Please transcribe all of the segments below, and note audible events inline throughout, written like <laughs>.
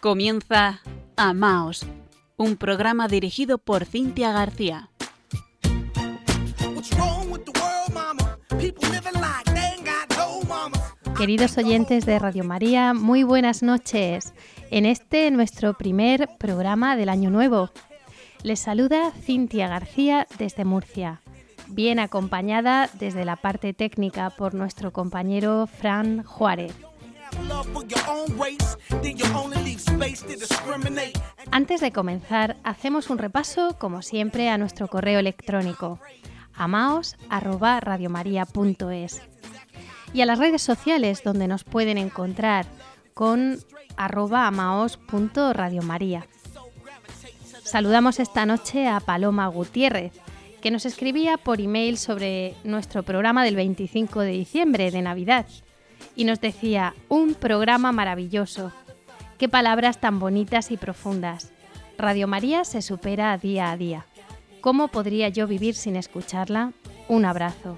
Comienza Amaos, un programa dirigido por Cintia García. Queridos oyentes de Radio María, muy buenas noches. En este nuestro primer programa del Año Nuevo. Les saluda Cintia García desde Murcia, bien acompañada desde la parte técnica por nuestro compañero Fran Juárez. Antes de comenzar, hacemos un repaso, como siempre, a nuestro correo electrónico amaos@radiomaria.es y a las redes sociales donde nos pueden encontrar con arroba amaos.radiomaria. Saludamos esta noche a Paloma Gutiérrez, que nos escribía por email sobre nuestro programa del 25 de diciembre de Navidad y nos decía, un programa maravilloso. Qué palabras tan bonitas y profundas. Radio María se supera día a día. ¿Cómo podría yo vivir sin escucharla? Un abrazo.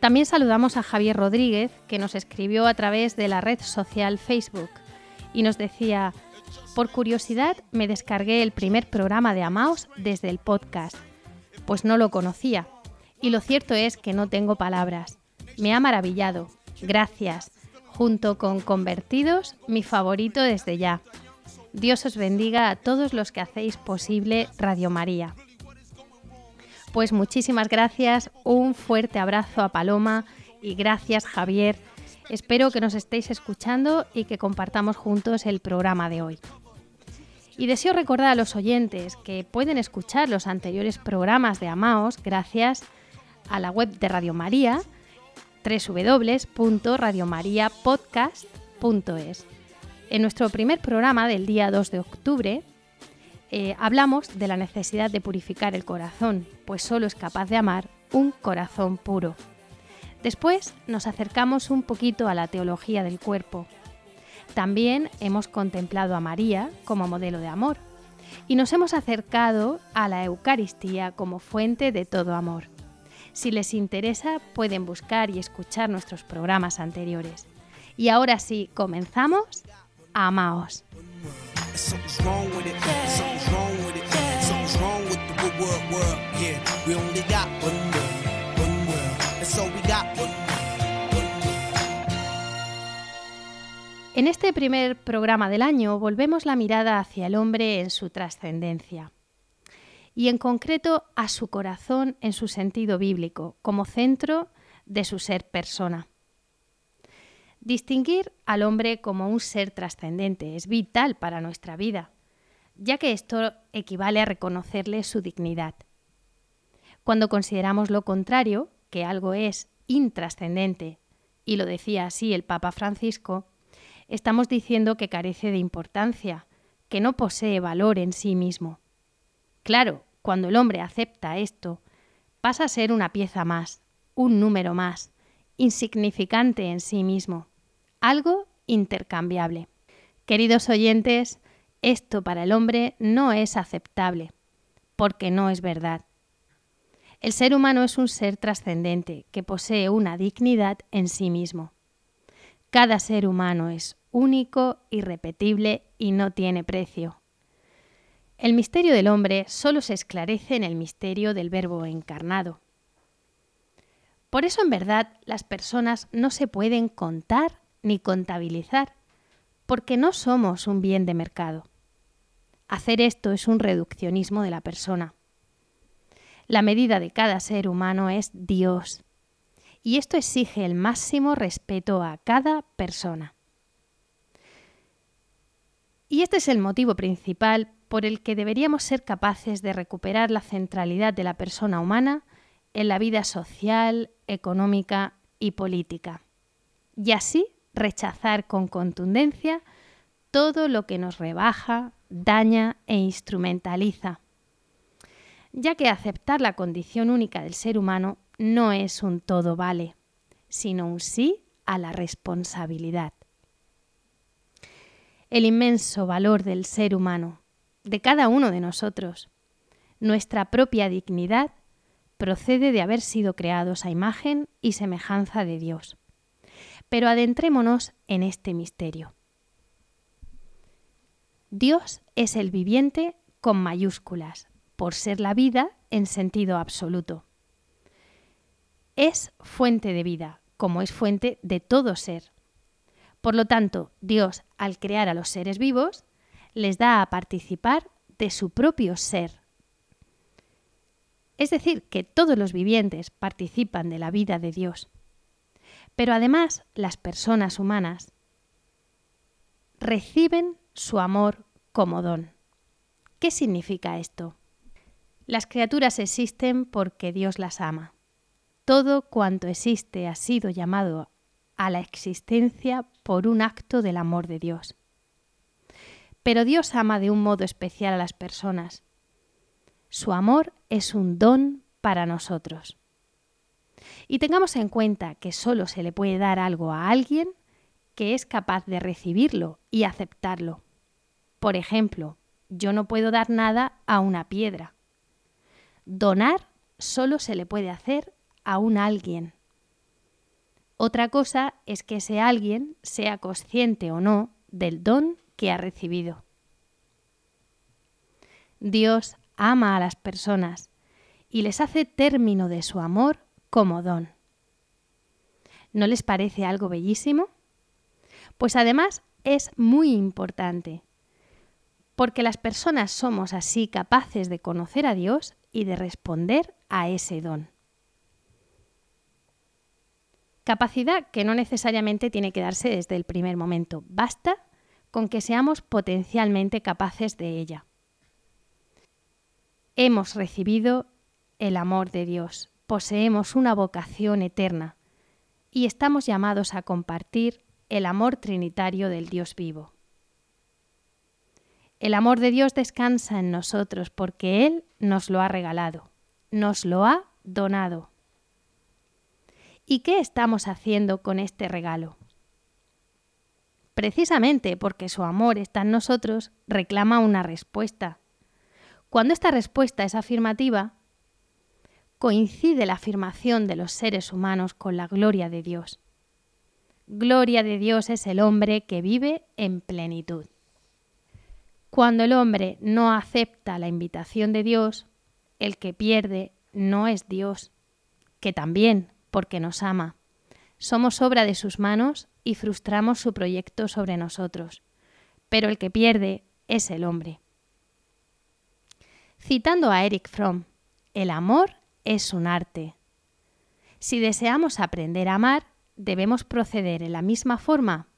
También saludamos a Javier Rodríguez, que nos escribió a través de la red social Facebook y nos decía, por curiosidad me descargué el primer programa de Amaos desde el podcast, pues no lo conocía. Y lo cierto es que no tengo palabras. Me ha maravillado. Gracias. Junto con Convertidos, mi favorito desde ya. Dios os bendiga a todos los que hacéis posible Radio María. Pues muchísimas gracias, un fuerte abrazo a Paloma y gracias Javier. Espero que nos estéis escuchando y que compartamos juntos el programa de hoy. Y deseo recordar a los oyentes que pueden escuchar los anteriores programas de Amaos gracias la web de Radio María, www.radiomariapodcast.es. En nuestro primer programa del día 2 de octubre eh, hablamos de la necesidad de purificar el corazón, pues solo es capaz de amar un corazón puro. Después nos acercamos un poquito a la teología del cuerpo. También hemos contemplado a María como modelo de amor y nos hemos acercado a la Eucaristía como fuente de todo amor. Si les interesa, pueden buscar y escuchar nuestros programas anteriores. Y ahora sí, comenzamos. Amaos. En este primer programa del año volvemos la mirada hacia el hombre en su trascendencia y en concreto a su corazón en su sentido bíblico, como centro de su ser persona. Distinguir al hombre como un ser trascendente es vital para nuestra vida, ya que esto equivale a reconocerle su dignidad. Cuando consideramos lo contrario, que algo es intrascendente, y lo decía así el Papa Francisco, estamos diciendo que carece de importancia, que no posee valor en sí mismo. Claro, cuando el hombre acepta esto, pasa a ser una pieza más, un número más, insignificante en sí mismo algo intercambiable. Queridos oyentes, esto para el hombre no es aceptable, porque no es verdad. El ser humano es un ser trascendente que posee una dignidad en sí mismo. Cada ser humano es único, irrepetible y no tiene precio. El misterio del hombre solo se esclarece en el misterio del Verbo encarnado. Por eso en verdad las personas no se pueden contar ni contabilizar, porque no somos un bien de mercado. Hacer esto es un reduccionismo de la persona. La medida de cada ser humano es Dios, y esto exige el máximo respeto a cada persona. Y este es el motivo principal por el que deberíamos ser capaces de recuperar la centralidad de la persona humana en la vida social, económica y política. Y así rechazar con contundencia todo lo que nos rebaja, daña e instrumentaliza, ya que aceptar la condición única del ser humano no es un todo vale, sino un sí a la responsabilidad. El inmenso valor del ser humano, de cada uno de nosotros, nuestra propia dignidad, procede de haber sido creados a imagen y semejanza de Dios Pero adentrémonos en este misterio. Dios es el viviente con mayúsculas, por ser la vida en sentido absoluto. Es fuente de vida, como es fuente de todo ser. Por lo tanto, Dios, al crear a los seres vivos, les da a participar de su propio ser. Es decir, que todos los vivientes participan de la vida de Dios. Pero además, las personas humanas reciben su amor como don. ¿Qué significa esto? Las criaturas existen porque Dios las ama. Todo cuanto existe ha sido llamado a la existencia por un acto del amor de Dios. Pero Dios ama de un modo especial a las personas. Su amor es un don para nosotros. Y tengamos en cuenta que solo se le puede dar algo a alguien que es capaz de recibirlo y aceptarlo. Por ejemplo, yo no puedo dar nada a una piedra. Donar solo se le puede hacer a un alguien. Otra cosa es que ese alguien sea consciente o no del don que ha recibido. Dios ama a las personas y les hace término de su amor como don. ¿No les parece algo bellísimo? Pues además es muy importante, porque las personas somos así capaces de conocer a Dios y de responder a ese don. Capacidad que no necesariamente tiene que darse desde el primer momento, basta con que seamos potencialmente capaces de ella. Hemos recibido el amor de Dios, poseemos una vocación eterna y estamos llamados a compartir el amor trinitario del Dios vivo. El amor de Dios descansa en nosotros porque Él nos lo ha regalado, nos lo ha donado. ¿Y qué estamos haciendo con este regalo? Precisamente porque su amor está en nosotros, reclama una respuesta. Cuando esta respuesta es afirmativa, coincide la afirmación de los seres humanos con la gloria de Dios. Gloria de Dios es el hombre que vive en plenitud. Cuando el hombre no acepta la invitación de Dios, el que pierde no es Dios, que también, porque nos ama. Somos obra de sus manos y frustramos su proyecto sobre nosotros, pero el que pierde es el hombre. Citando a Eric Fromm, el amor es un arte. Si deseamos aprender a amar, debemos proceder en la misma forma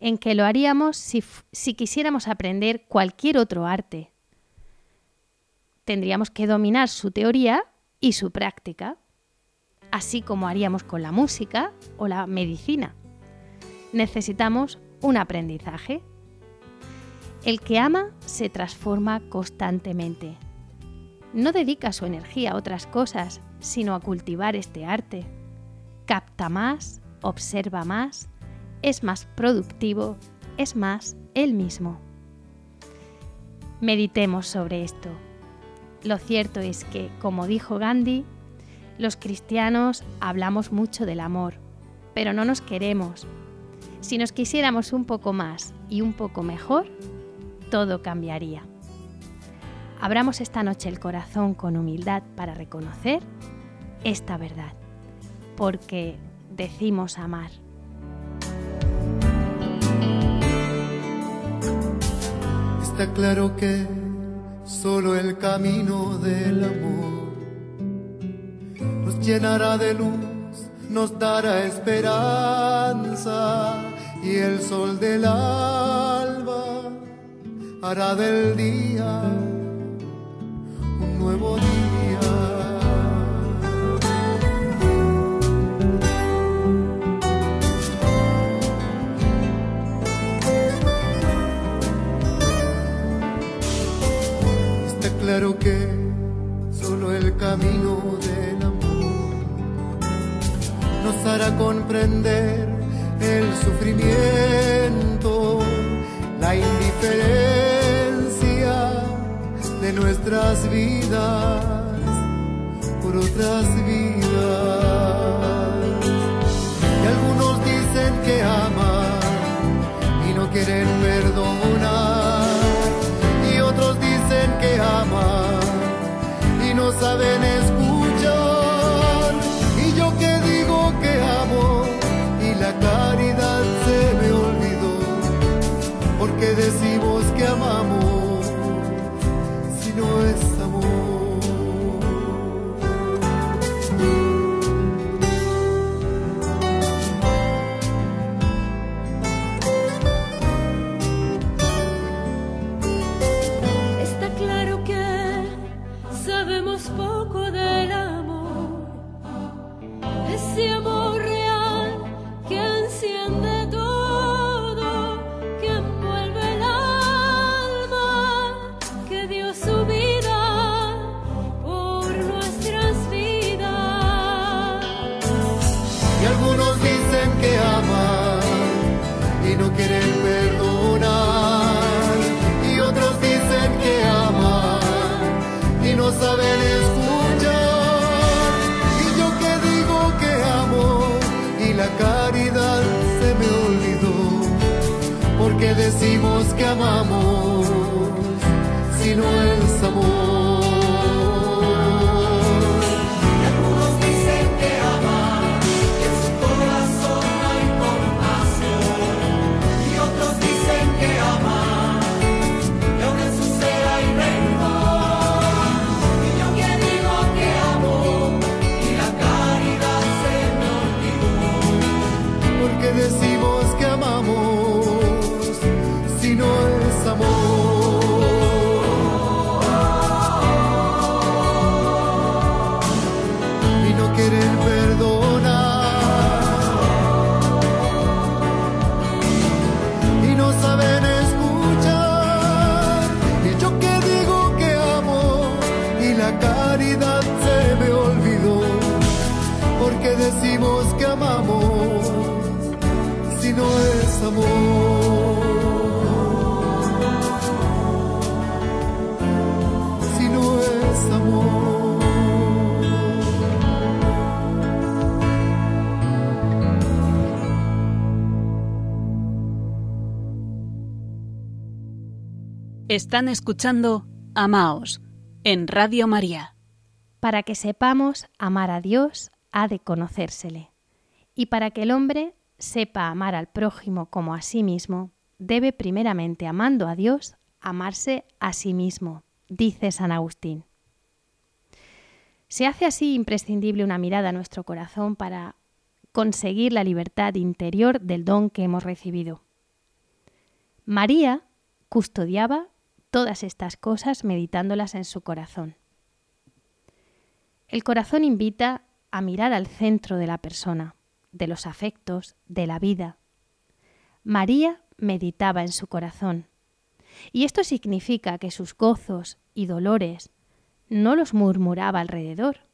en que lo haríamos si, si, quisiéramos aprender cualquier otro arte. Tendríamos que dominar su teoría y su práctica, así como haríamos con la música o la medicina necesitamos un aprendizaje. El que ama se transforma constantemente. No dedica su energía a otras cosas, sino a cultivar este arte. Capta más, observa más, es más productivo, es más él mismo. Meditemos sobre esto. Lo cierto es que, como dijo Gandhi, los cristianos hablamos mucho del amor, pero no nos queremos, si nos quisiéramos un poco más y un poco mejor, todo cambiaría. Abramos esta noche el corazón con humildad para reconocer esta verdad, porque decimos amar. Está claro que solo el camino del amor nos llenará de luz, nos dará esperanza y el sol del alba hará del día un nuevo día. Está claro que solo el camino del amor nos hará comprender el sufrimiento, la indiferencia de nuestras vidas por otras vidas. Y algunos dicen que no quieren perdonar y otros dicen que aman y no saben decimos que amamos Están escuchando Amaos en Radio María. Para que sepamos amar a Dios, ha de conocérsele. Y para que el hombre sepa amar al prójimo como a sí mismo, debe primeramente, amando a Dios, amarse a sí mismo, dice San Agustín. Se hace así imprescindible una mirada a nuestro corazón para conseguir la libertad interior del don que hemos recibido. María custodiaba todas estas cosas meditándolas en su corazón. El corazón invita a mirar al centro de la persona, de los afectos, de la vida. María meditaba en su corazón. Y esto significa que sus gozos y dolores no los murmuraba alrededor,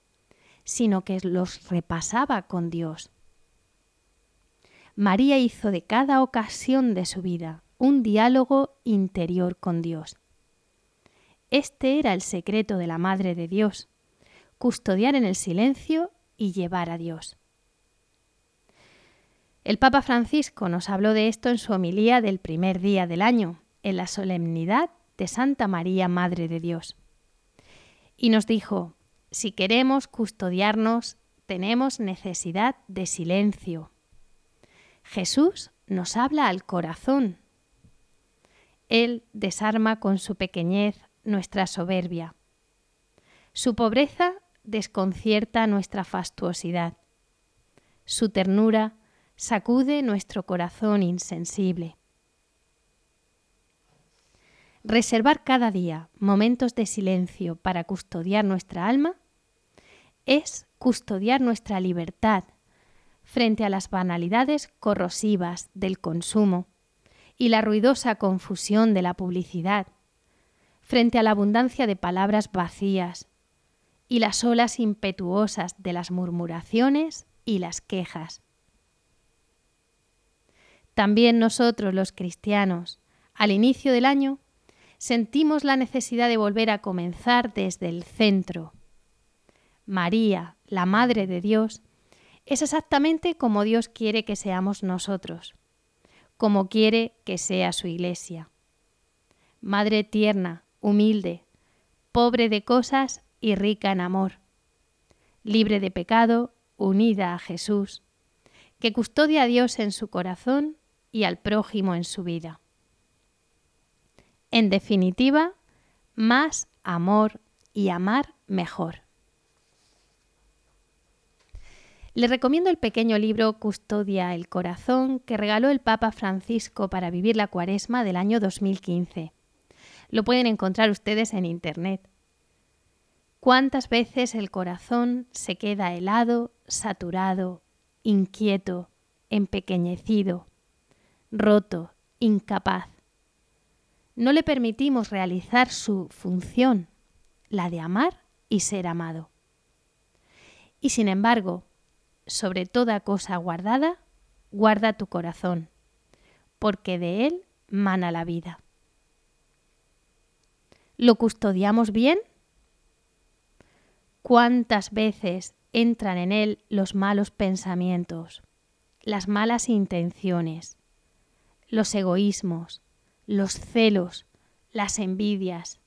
sino que los repasaba con Dios. María hizo de cada ocasión de su vida un diálogo interior con Dios. Este era el secreto de la Madre de Dios, custodiar en el silencio y llevar a Dios. El Papa Francisco nos habló de esto en su homilía del primer día del año, en la solemnidad de Santa María, Madre de Dios. Y nos dijo, si queremos custodiarnos, tenemos necesidad de silencio. Jesús nos habla al corazón. Él desarma con su pequeñez nuestra soberbia. Su pobreza desconcierta nuestra fastuosidad. Su ternura sacude nuestro corazón insensible. Reservar cada día momentos de silencio para custodiar nuestra alma es custodiar nuestra libertad frente a las banalidades corrosivas del consumo y la ruidosa confusión de la publicidad, frente a la abundancia de palabras vacías y las olas impetuosas de las murmuraciones y las quejas. También nosotros los cristianos, al inicio del año, sentimos la necesidad de volver a comenzar desde el centro. María, la Madre de Dios, es exactamente como Dios quiere que seamos nosotros, como quiere que sea su iglesia. Madre tierna, humilde, pobre de cosas y rica en amor, libre de pecado, unida a Jesús, que custodia a Dios en su corazón y al prójimo en su vida. En definitiva, más amor y amar mejor. Le recomiendo el pequeño libro Custodia el Corazón que regaló el Papa Francisco para vivir la cuaresma del año 2015. Lo pueden encontrar ustedes en Internet. ¿Cuántas veces el corazón se queda helado, saturado, inquieto, empequeñecido, roto, incapaz? No le permitimos realizar su función, la de amar y ser amado. Y sin embargo, sobre toda cosa guardada, guarda tu corazón, porque de él mana la vida. ¿Lo custodiamos bien? ¿Cuántas veces entran en él los malos pensamientos, las malas intenciones, los egoísmos, los celos, las envidias,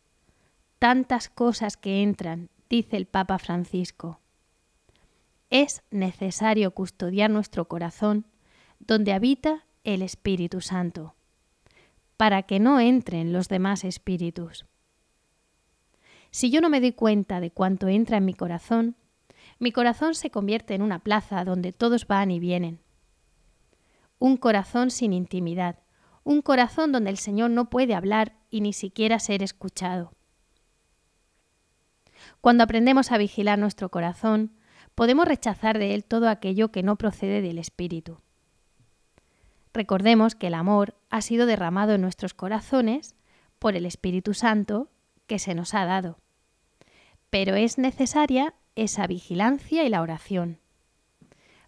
tantas cosas que entran, dice el Papa Francisco. Es necesario custodiar nuestro corazón donde habita el Espíritu Santo, para que no entren los demás espíritus. Si yo no me doy cuenta de cuánto entra en mi corazón, mi corazón se convierte en una plaza donde todos van y vienen. Un corazón sin intimidad, un corazón donde el Señor no puede hablar y ni siquiera ser escuchado. Cuando aprendemos a vigilar nuestro corazón, podemos rechazar de él todo aquello que no procede del Espíritu. Recordemos que el amor ha sido derramado en nuestros corazones por el Espíritu Santo que se nos ha dado. Pero es necesaria esa vigilancia y la oración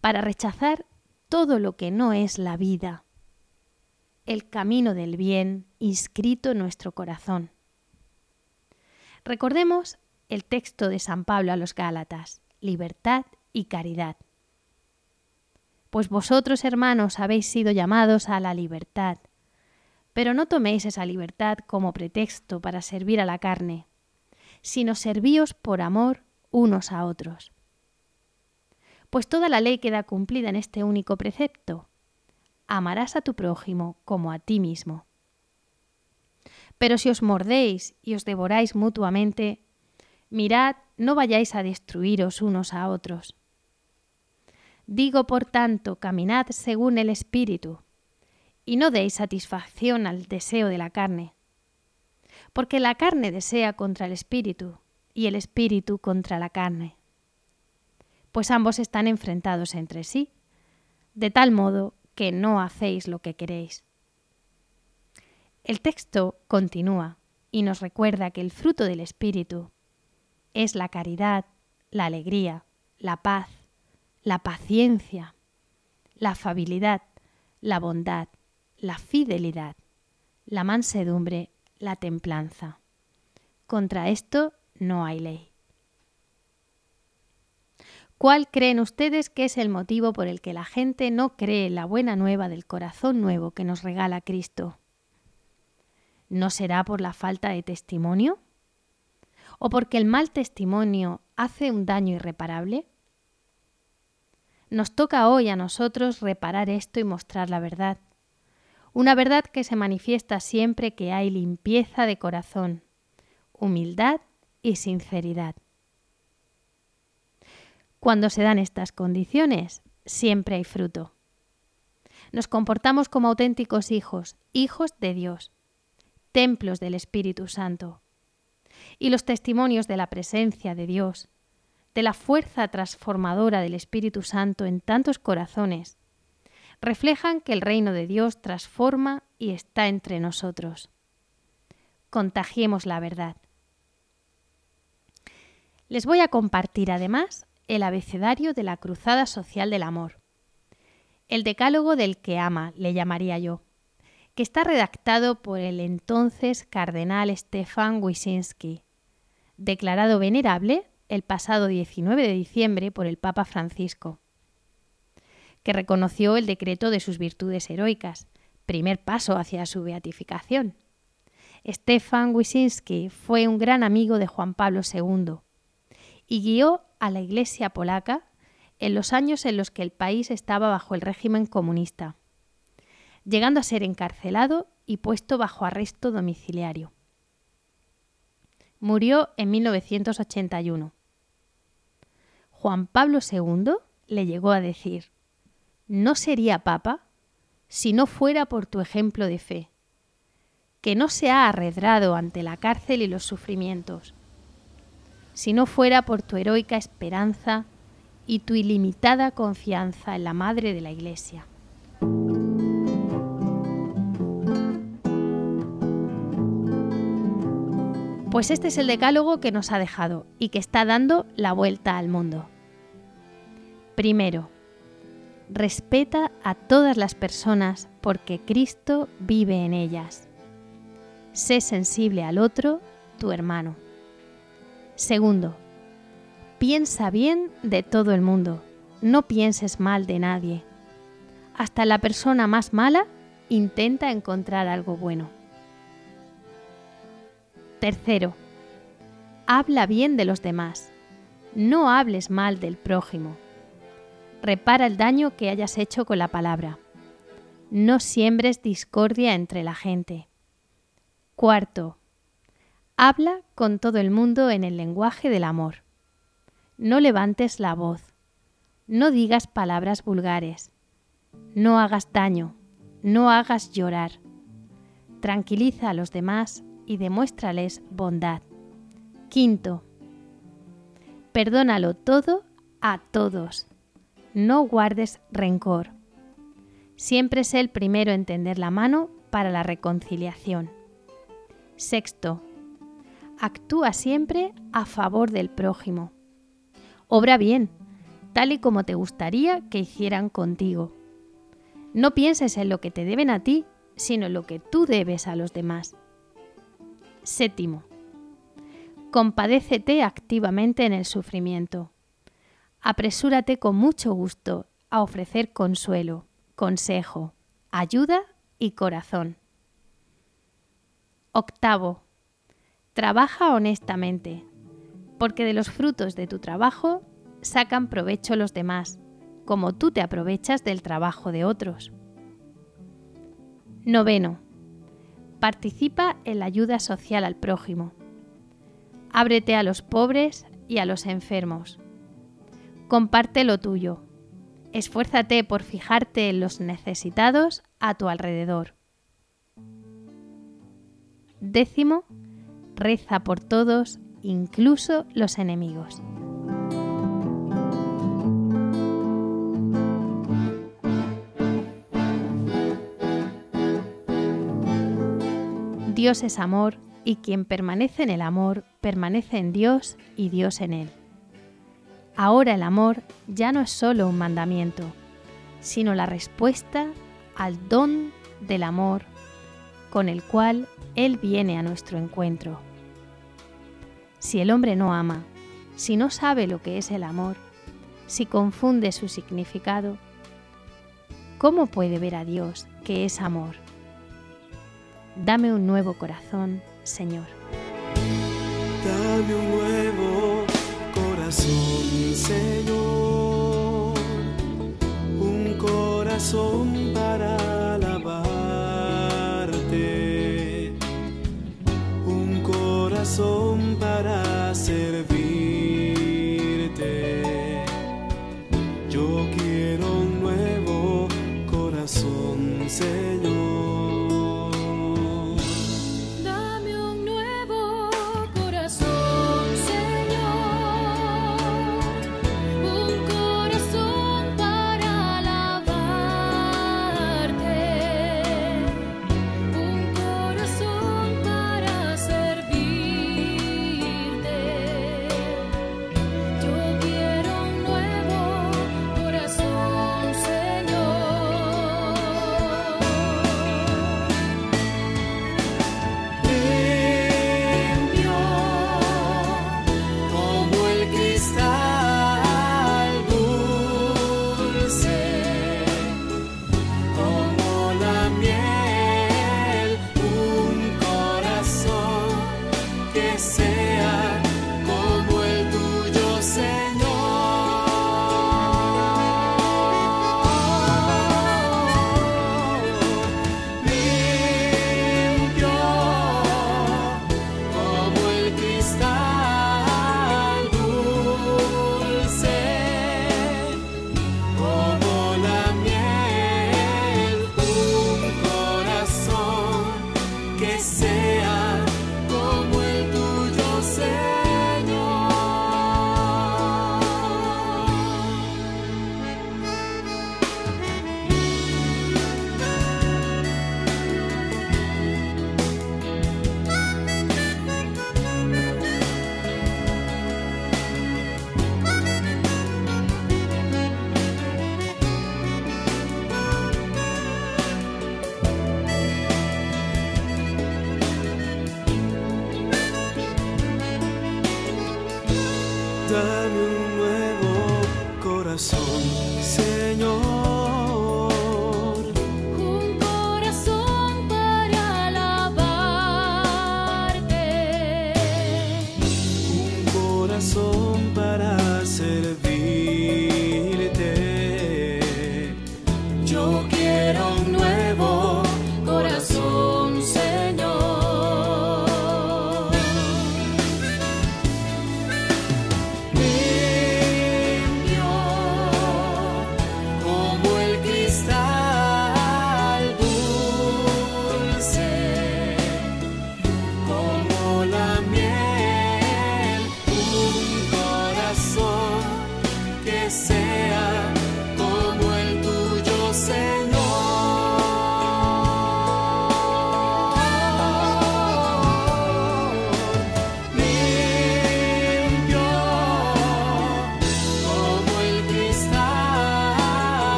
para rechazar todo lo que no es la vida, el camino del bien inscrito en nuestro corazón. Recordemos el texto de San Pablo a los Gálatas, libertad y caridad. Pues vosotros, hermanos, habéis sido llamados a la libertad, pero no toméis esa libertad como pretexto para servir a la carne, sino servíos por amor unos a otros. Pues toda la ley queda cumplida en este único precepto. Amarás a tu prójimo como a ti mismo. Pero si os mordéis y os devoráis mutuamente, mirad, no vayáis a destruiros unos a otros. Digo, por tanto, caminad según el Espíritu, y no deis satisfacción al deseo de la carne, porque la carne desea contra el espíritu y el espíritu contra la carne, pues ambos están enfrentados entre sí, de tal modo que no hacéis lo que queréis. El texto continúa y nos recuerda que el fruto del espíritu es la caridad, la alegría, la paz, la paciencia, la afabilidad, la bondad, la fidelidad, la mansedumbre la templanza. Contra esto no hay ley. ¿Cuál creen ustedes que es el motivo por el que la gente no cree la buena nueva del corazón nuevo que nos regala Cristo? ¿No será por la falta de testimonio? ¿O porque el mal testimonio hace un daño irreparable? Nos toca hoy a nosotros reparar esto y mostrar la verdad, una verdad que se manifiesta siempre que hay limpieza de corazón, humildad y sinceridad. Cuando se dan estas condiciones, siempre hay fruto. Nos comportamos como auténticos hijos, hijos de Dios, templos del Espíritu Santo. Y los testimonios de la presencia de Dios, de la fuerza transformadora del Espíritu Santo en tantos corazones, reflejan que el reino de Dios transforma y está entre nosotros. Contagiemos la verdad. Les voy a compartir además el abecedario de la Cruzada Social del Amor, el decálogo del que ama, le llamaría yo, que está redactado por el entonces cardenal Stefan Wyszynski, declarado venerable el pasado 19 de diciembre por el Papa Francisco que reconoció el decreto de sus virtudes heroicas, primer paso hacia su beatificación. Stefan Wyszynski fue un gran amigo de Juan Pablo II y guió a la Iglesia polaca en los años en los que el país estaba bajo el régimen comunista, llegando a ser encarcelado y puesto bajo arresto domiciliario. Murió en 1981. Juan Pablo II le llegó a decir, no sería papa si no fuera por tu ejemplo de fe, que no se ha arredrado ante la cárcel y los sufrimientos, si no fuera por tu heroica esperanza y tu ilimitada confianza en la Madre de la Iglesia. Pues este es el decálogo que nos ha dejado y que está dando la vuelta al mundo. Primero, respeta a todas las personas porque Cristo vive en ellas. Sé sensible al otro, tu hermano. Segundo, piensa bien de todo el mundo, no pienses mal de nadie. Hasta la persona más mala intenta encontrar algo bueno. Tercero, habla bien de los demás, no hables mal del prójimo. Repara el daño que hayas hecho con la palabra. No siembres discordia entre la gente. Cuarto, habla con todo el mundo en el lenguaje del amor. No levantes la voz. No digas palabras vulgares. No hagas daño. No hagas llorar. Tranquiliza a los demás y demuéstrales bondad. Quinto, perdónalo todo a todos no guardes rencor. Siempre sé el primero en tender la mano para la reconciliación. Sexto, actúa siempre a favor del prójimo. Obra bien, tal y como te gustaría que hicieran contigo. No pienses en lo que te deben a ti, sino en lo que tú debes a los demás. Séptimo, compadécete activamente en el sufrimiento apresúrate con mucho gusto a ofrecer consuelo, consejo, ayuda y corazón. Octavo, trabaja honestamente, porque de los frutos de tu trabajo sacan provecho los demás, como tú te aprovechas del trabajo de otros. Noveno, participa en la ayuda social al prójimo. Ábrete a los pobres y a los enfermos Comparte lo tuyo. Esfuérzate por fijarte en los necesitados a tu alrededor. Décimo, reza por todos, incluso los enemigos. Dios es amor y quien permanece en el amor permanece en Dios y Dios en él. Ahora el amor ya no es solo un mandamiento, sino la respuesta al don del amor con el cual Él viene a nuestro encuentro. Si el hombre no ama, si no sabe lo que es el amor, si confunde su significado, ¿cómo puede ver a Dios que es amor? Dame un nuevo corazón, Señor. Dame un nuevo corazón, Señor, un corazón para alabarte, un corazón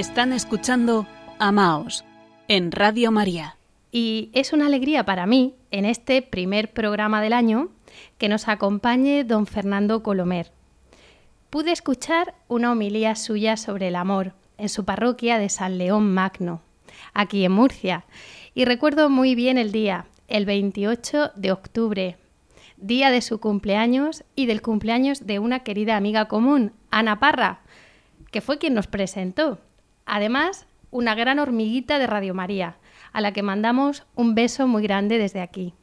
Están escuchando Amaos en Radio María. Y es una alegría para mí, en este primer programa del año, que nos acompañe don Fernando Colomer. Pude escuchar una homilía suya sobre el amor en su parroquia de San León Magno, aquí en Murcia, y recuerdo muy bien el día, el 28 de octubre, día de su cumpleaños y del cumpleaños de una querida amiga común, Ana Parra, que fue quien nos presentó. Además, una gran hormiguita de Radio María, a la que mandamos un beso muy grande desde aquí.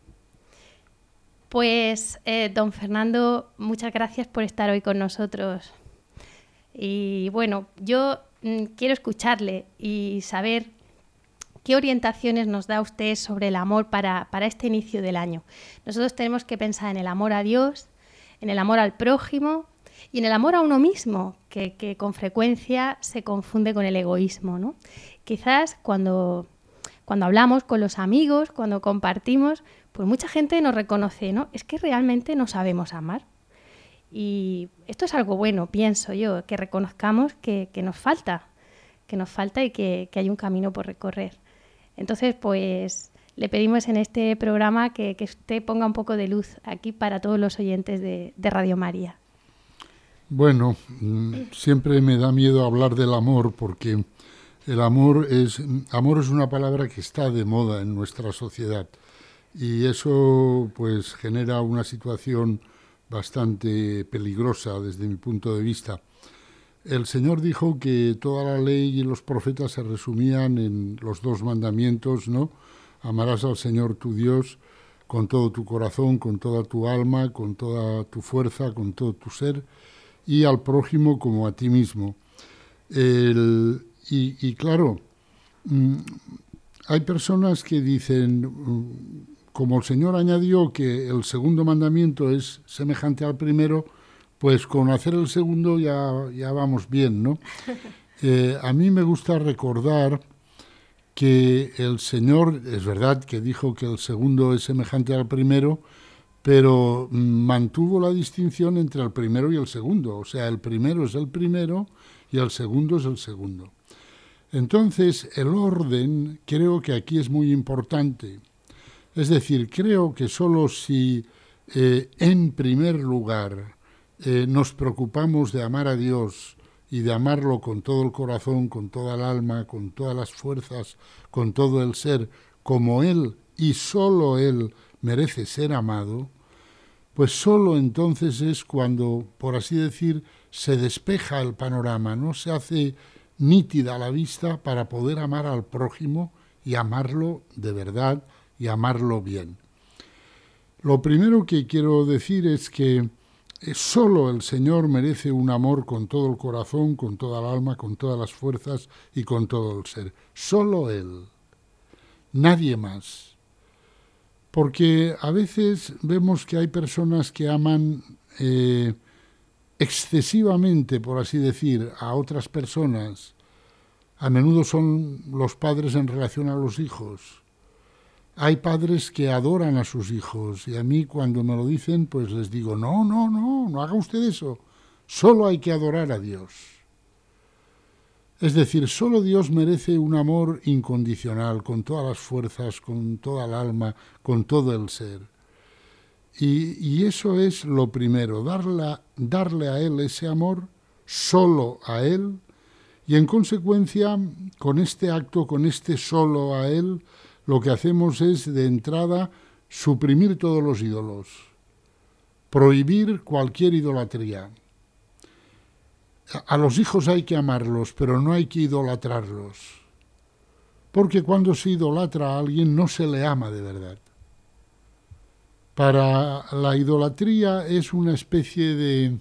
Pues, eh, don Fernando, muchas gracias por estar hoy con nosotros. Y bueno, yo mm, quiero escucharle y saber qué orientaciones nos da usted sobre el amor para, para este inicio del año. Nosotros tenemos que pensar en el amor a Dios, en el amor al prójimo y en el amor a uno mismo, que, que con frecuencia se confunde con el egoísmo. ¿no? Quizás cuando, cuando hablamos con los amigos, cuando compartimos, pues mucha gente nos reconoce, ¿no? Es que realmente no sabemos amar. Y esto es algo bueno, pienso yo, que reconozcamos que, que nos falta, que nos falta y que, que hay un camino por recorrer. Entonces, pues le pedimos en este programa que, que usted ponga un poco de luz aquí para todos los oyentes de, de Radio María. Bueno, mm, siempre me da miedo hablar del amor porque el amor es amor es una palabra que está de moda en nuestra sociedad y eso pues genera una situación bastante peligrosa desde mi punto de vista. El Señor dijo que toda la ley y los profetas se resumían en los dos mandamientos, ¿no? Amarás al Señor tu Dios con todo tu corazón, con toda tu alma, con toda tu fuerza, con todo tu ser, y al prójimo como a ti mismo. El- y, y claro, mm, hay personas que dicen, mm, como el Señor añadió que el segundo mandamiento es semejante al primero, pues con hacer el segundo ya, ya vamos bien, ¿no? <laughs> Eh, a mí me gusta recordar que el Señor, es verdad que dijo que el segundo es semejante al primero, pero mantuvo la distinción entre el primero y el segundo. O sea, el primero es el primero y el segundo es el segundo. Entonces, el orden creo que aquí es muy importante. Es decir, creo que solo si eh, en primer lugar eh, nos preocupamos de amar a Dios y de amarlo con todo el corazón, con toda el alma, con todas las fuerzas, con todo el ser, como Él y sólo Él merece ser amado, pues sólo entonces es cuando, por así decir, se despeja el panorama, no se hace nítida la vista para poder amar al prójimo y amarlo de verdad y amarlo bien. Lo primero que quiero decir es que eh, solo el Señor merece un amor con todo el corazón, con toda el alma, con todas las fuerzas y con todo el ser. Solo Él. Nadie más. Porque a veces vemos que hay personas que aman eh, excesivamente, por así decir, a otras personas. A menudo son los padres en relación a los hijos. Hay padres que adoran a sus hijos y a mí cuando me lo dicen pues les digo, no, no, no, no haga usted eso. Solo hay que adorar a Dios. Es decir, solo Dios merece un amor incondicional, con todas las fuerzas, con toda el alma, con todo el ser. Y, y eso es lo primero, darle, darle a Él ese amor, solo a Él, y en consecuencia, con este acto, con este solo a Él, lo que hacemos es, de entrada, suprimir todos los ídolos, prohibir cualquier idolatría. A los hijos hay que amarlos, pero no hay que idolatrarlos. Porque cuando se idolatra a alguien no se le ama de verdad. Para la idolatría es una especie de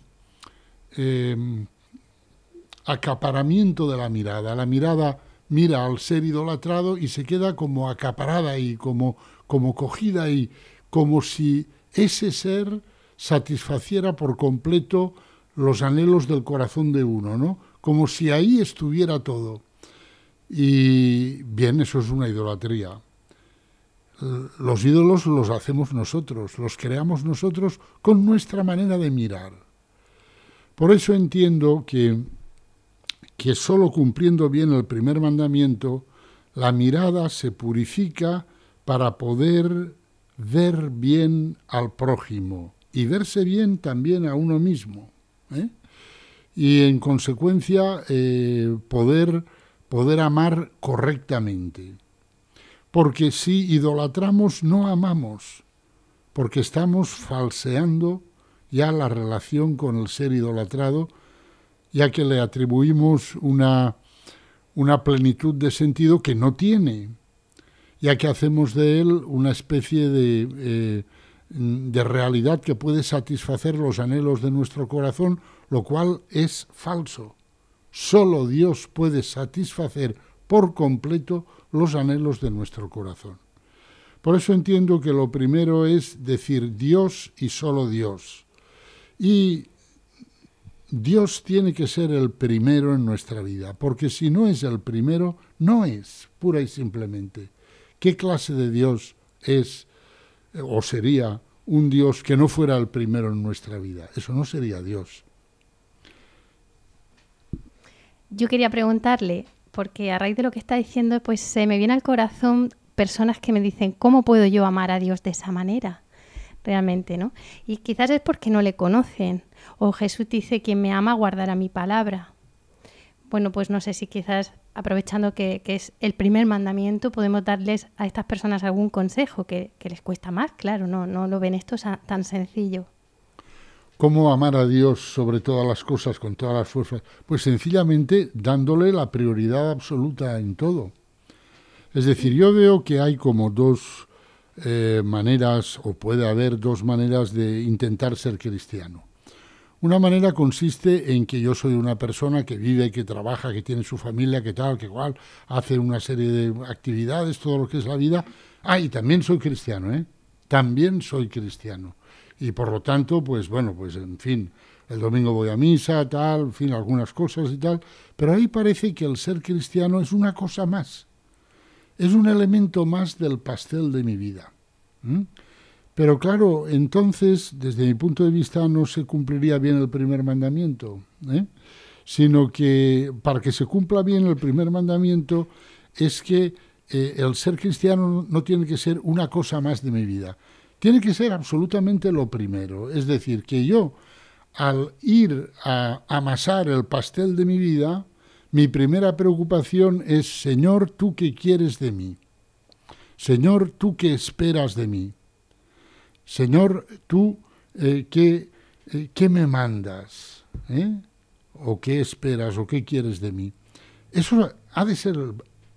eh, acaparamiento de la mirada. La mirada mira al ser idolatrado y se queda como acaparada y como, como cogida y como si ese ser satisfaciera por completo los anhelos del corazón de uno, ¿no? Como si ahí estuviera todo. Y bien, eso es una idolatría. Los ídolos los hacemos nosotros, los creamos nosotros con nuestra manera de mirar. Por eso entiendo que, que solo cumpliendo bien el primer mandamiento, la mirada se purifica para poder ver bien al prójimo y verse bien también a uno mismo. ¿Eh? y en consecuencia eh, poder, poder amar correctamente. Porque si idolatramos no amamos, porque estamos falseando ya la relación con el ser idolatrado, ya que le atribuimos una, una plenitud de sentido que no tiene, ya que hacemos de él una especie de, eh, de realidad que puede satisfacer los anhelos de nuestro corazón, lo cual es falso. Solo Dios puede satisfacer por completo los anhelos de nuestro corazón. Por eso entiendo que lo primero es decir Dios y solo Dios. Y Dios tiene que ser el primero en nuestra vida, porque si no es el primero, no es, pura y simplemente. ¿Qué clase de Dios es o sería un Dios que no fuera el primero en nuestra vida. Eso no sería Dios. Yo quería preguntarle, porque a raíz de lo que está diciendo, pues se me viene al corazón personas que me dicen, ¿cómo puedo yo amar a Dios de esa manera? Realmente, ¿no? Y quizás es porque no le conocen. O Jesús dice, quien me ama guardará mi palabra. Bueno, pues no sé si quizás aprovechando que, es el primer mandamiento, podemos darles a estas personas algún consejo que, que les cuesta más, claro, no, no lo ven esto tan sencillo. ¿Cómo amar a Dios sobre todas las cosas, con todas las fuerzas? Pues sencillamente dándole la prioridad absoluta en todo. Es decir, yo veo que hay como dos eh, maneras, o puede haber dos maneras de intentar ser cristiano. Una manera consiste en que yo soy una persona que vive, que trabaja, que tiene su familia, que tal, que igual, hace una serie de actividades, todo lo que es la vida. Ah, y también soy cristiano, ¿eh? También soy cristiano. Y por lo tanto, pues bueno, pues en fin, el domingo voy a misa, tal, en fin, algunas cosas y tal. Pero ahí parece que el ser cristiano es una cosa más. Es un elemento más del pastel de mi vida. Pero claro, entonces, desde mi punto de vista, no se cumpliría bien el primer mandamiento, ¿eh? sino que para que se cumpla bien el primer mandamiento es que eh, el ser cristiano no tiene que ser una cosa más de mi vida, tiene que ser absolutamente lo primero. Es decir, que yo al ir a amasar el pastel de mi vida, mi primera preocupación es, Señor, ¿tú qué quieres de mí? Señor, ¿tú qué esperas de mí? Señor, ¿tú eh, qué, eh, qué me mandas? ¿Eh? ¿O qué esperas? ¿O qué quieres de mí? Eso ha de ser...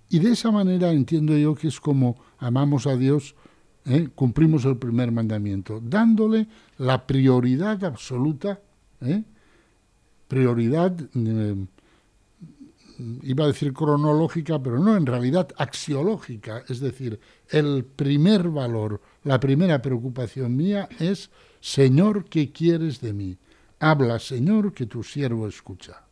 Y de esa manera entiendo yo que es como amamos a Dios, ¿eh? cumplimos el primer mandamiento, dándole la prioridad absoluta, prioridad, iba a decir cronológica, pero no, en realidad axiológica, es decir, el primer valor, la primera preocupación mía es, Señor, ¿qué quieres de mí? Habla, Señor, que tu siervo escucha.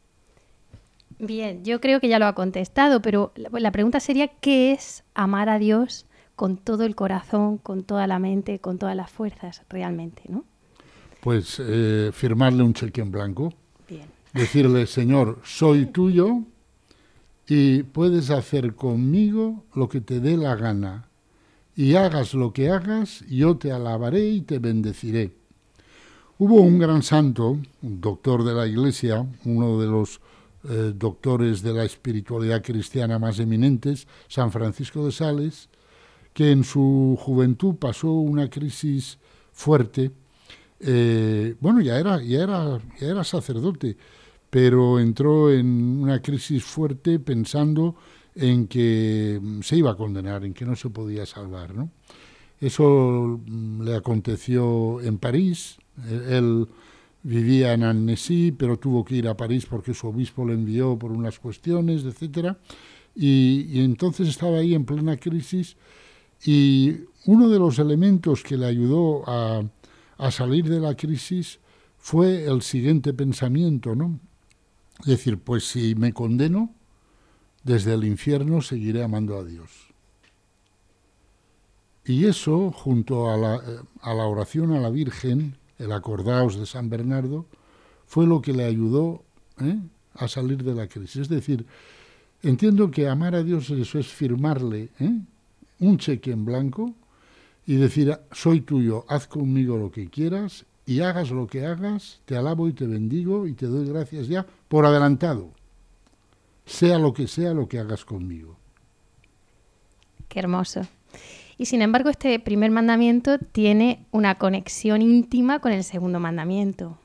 Bien, yo creo que ya lo ha contestado, pero la, pregunta sería, ¿qué es amar a Dios con todo el corazón, con toda la mente, con todas las fuerzas, realmente, ¿no? Pues eh, firmarle un cheque en blanco, Bien. decirle, Señor, soy tuyo y puedes hacer conmigo lo que te dé la gana. Y hagas lo que hagas, yo te alabaré y te bendeciré. Hubo un gran santo, doctor de la Iglesia, uno de los eh, doctores de la espiritualidad cristiana más eminentes, San Francisco de Sales, que en su juventud pasó una crisis fuerte. Eh, bueno, ya era, ya, era, ya era sacerdote, pero entró en una crisis fuerte pensando en que mm, se iba a condenar, en que no se podía salvar. ¿no? Eso mm, le aconteció en París. Él, vivía en Annecy, pero tuvo que ir a París porque su obispo le envió por unas cuestiones, etcétera. Y, y entonces estaba ahí en plena crisis y uno de los elementos que le ayudó a, a salir de la crisis fue el siguiente pensamiento, ¿no? Es decir, pues si me condeno, desde el infierno seguiré amando a Dios. Y eso, junto a la, a la oración a la Virgen, el acordaos de San Bernardo, fue lo que le ayudó ¿eh? a salir de la crisis. Es decir, entiendo que amar a Dios eso es firmarle ¿eh? un cheque en blanco y decir, soy tuyo, haz conmigo lo que quieras y hagas lo que hagas, te alabo y te bendigo y te doy gracias ya por adelantado, sea lo que sea lo que hagas conmigo. Qué hermoso. Y sin embargo, este primer mandamiento tiene una conexión íntima con el segundo mandamiento.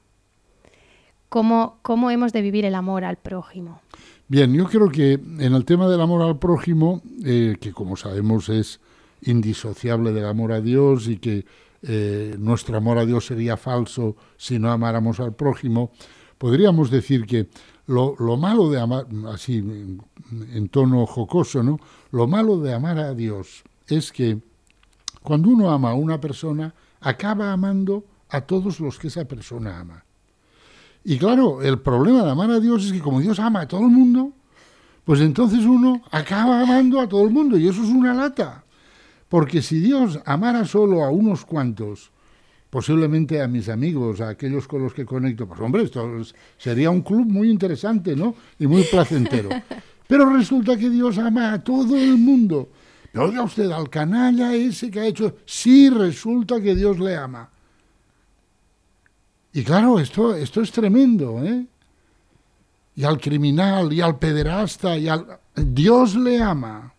¿Cómo, cómo hemos de vivir el amor al prójimo? Bien, yo creo que en el tema del amor al prójimo, eh, que como sabemos es indisociable del amor a Dios y que eh, nuestro amor a Dios sería falso si no amáramos al prójimo, podríamos decir que lo, lo malo de amar, así en, tono jocoso, ¿no? Lo malo de amar a Dios es que cuando uno ama a una persona, acaba amando a todos los que esa persona ama. Y claro, el problema de amar a Dios es que como Dios ama a todo el mundo, pues entonces uno acaba amando a todo el mundo y eso es una lata. Porque si Dios amara solo a unos cuantos, posiblemente a mis amigos, a aquellos con los que conecto, pues hombre, esto es- sería un club muy interesante, ¿no? Y muy placentero. <laughs> Pero resulta que Dios ama a todo el mundo. Pero oiga usted, al canalla ese que ha hecho, sí resulta que Dios le ama. Y claro, esto, esto es tremendo, ¿eh? Y al criminal, y al pederasta, y al... Dios le ama.